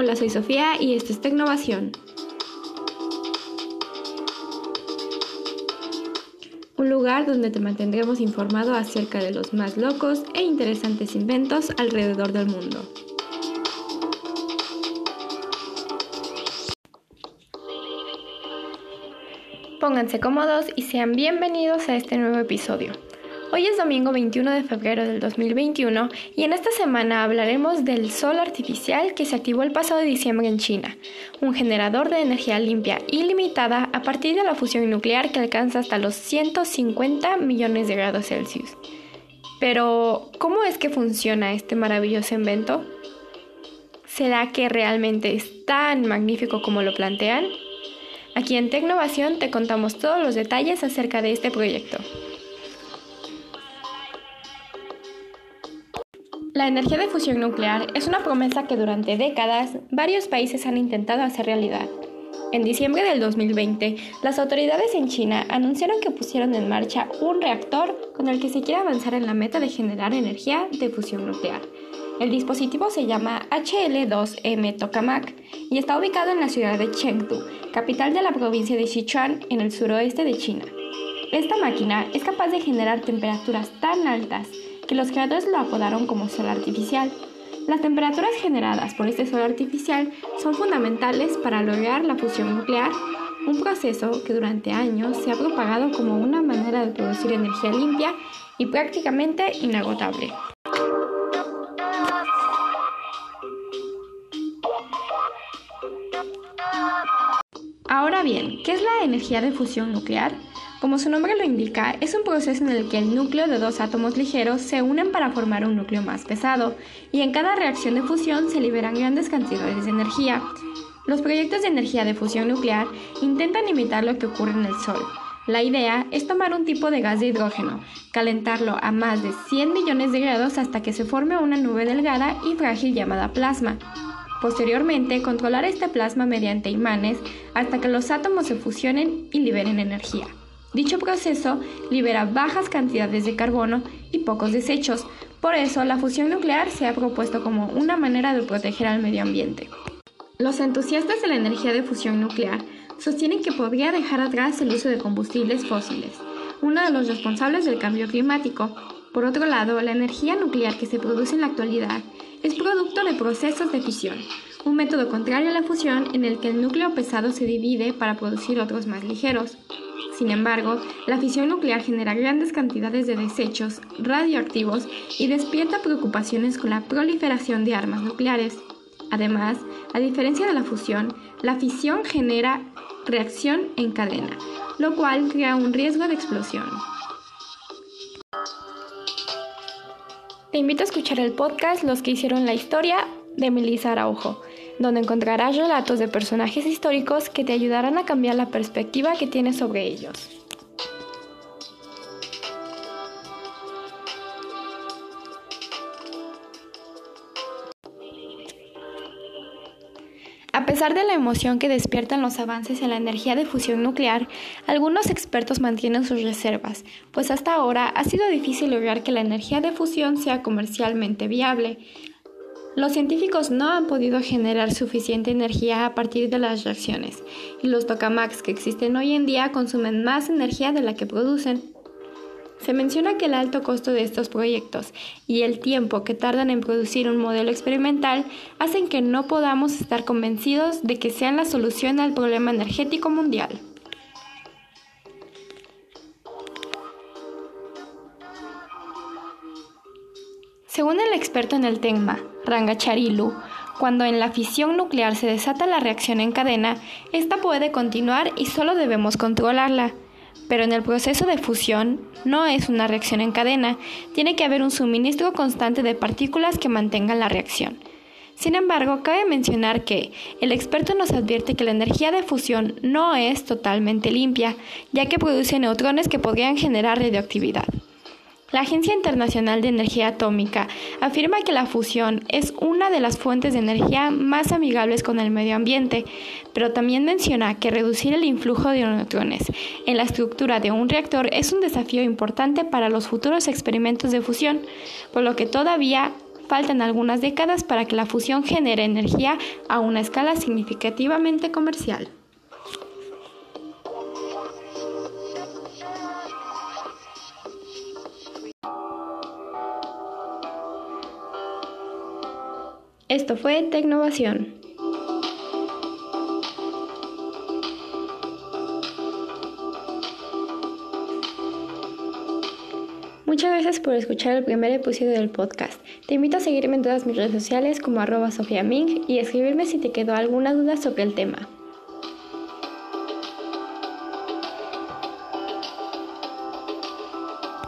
Hola, soy Sofía y esto es Tecnovación. Un lugar donde te mantendremos informado acerca de los más locos e interesantes inventos alrededor del mundo. Pónganse cómodos y sean bienvenidos a este nuevo episodio. Hoy es domingo 21 de febrero del 2021 y en esta semana hablaremos del sol artificial que se activó el pasado diciembre en China, un generador de energía limpia ilimitada a partir de la fusión nuclear que alcanza hasta los 150 millones de grados Celsius. Pero, ¿cómo es que funciona este maravilloso invento? ¿Será que realmente es tan magnífico como lo plantean? Aquí en Tecnovación te contamos todos los detalles acerca de este proyecto. La energía de fusión nuclear es una promesa que durante décadas varios países han intentado hacer realidad. En diciembre del 2020, las autoridades en China anunciaron que pusieron en marcha un reactor con el que se quiere avanzar en la meta de generar energía de fusión nuclear. El dispositivo se llama HL2M Tokamak y está ubicado en la ciudad de Chengdu, capital de la provincia de Sichuan, en el suroeste de China. Esta máquina es capaz de generar temperaturas tan altas que los creadores lo apodaron como sol artificial. Las temperaturas generadas por este sol artificial son fundamentales para lograr la fusión nuclear, un proceso que durante años se ha propagado como una manera de producir energía limpia y prácticamente inagotable. Ahora bien, ¿qué es la energía de fusión nuclear? Como su nombre lo indica, es un proceso en el que el núcleo de dos átomos ligeros se unen para formar un núcleo más pesado, y en cada reacción de fusión se liberan grandes cantidades de energía. Los proyectos de energía de fusión nuclear intentan imitar lo que ocurre en el Sol. La idea es tomar un tipo de gas de hidrógeno, calentarlo a más de 100 millones de grados hasta que se forme una nube delgada y frágil llamada plasma. Posteriormente, controlar este plasma mediante imanes hasta que los átomos se fusionen y liberen energía. Dicho proceso libera bajas cantidades de carbono y pocos desechos, por eso la fusión nuclear se ha propuesto como una manera de proteger al medio ambiente. Los entusiastas de la energía de fusión nuclear sostienen que podría dejar atrás el uso de combustibles fósiles, uno de los responsables del cambio climático. Por otro lado, la energía nuclear que se produce en la actualidad es producto de procesos de fisión, un método contrario a la fusión en el que el núcleo pesado se divide para producir otros más ligeros. Sin embargo, la fisión nuclear genera grandes cantidades de desechos radioactivos y despierta preocupaciones con la proliferación de armas nucleares. Además, a diferencia de la fusión, la fisión genera reacción en cadena, lo cual crea un riesgo de explosión. Te invito a escuchar el podcast Los que hicieron la historia de Melissa Araujo donde encontrarás relatos de personajes históricos que te ayudarán a cambiar la perspectiva que tienes sobre ellos. A pesar de la emoción que despiertan los avances en la energía de fusión nuclear, algunos expertos mantienen sus reservas, pues hasta ahora ha sido difícil lograr que la energía de fusión sea comercialmente viable, los científicos no han podido generar suficiente energía a partir de las reacciones, y los tokamaks que existen hoy en día consumen más energía de la que producen. Se menciona que el alto costo de estos proyectos y el tiempo que tardan en producir un modelo experimental hacen que no podamos estar convencidos de que sean la solución al problema energético mundial. Según el experto en el tema, Rangacharilu, cuando en la fisión nuclear se desata la reacción en cadena, esta puede continuar y solo debemos controlarla. Pero en el proceso de fusión no es una reacción en cadena, tiene que haber un suministro constante de partículas que mantengan la reacción. Sin embargo, cabe mencionar que el experto nos advierte que la energía de fusión no es totalmente limpia, ya que produce neutrones que podrían generar radioactividad. La Agencia Internacional de Energía Atómica afirma que la fusión es una de las fuentes de energía más amigables con el medio ambiente, pero también menciona que reducir el influjo de neutrones en la estructura de un reactor es un desafío importante para los futuros experimentos de fusión, por lo que todavía faltan algunas décadas para que la fusión genere energía a una escala significativamente comercial. Esto fue Tecnovación. Muchas gracias por escuchar el primer episodio del podcast. Te invito a seguirme en todas mis redes sociales como arroba Sofía Ming y escribirme si te quedó alguna duda sobre el tema.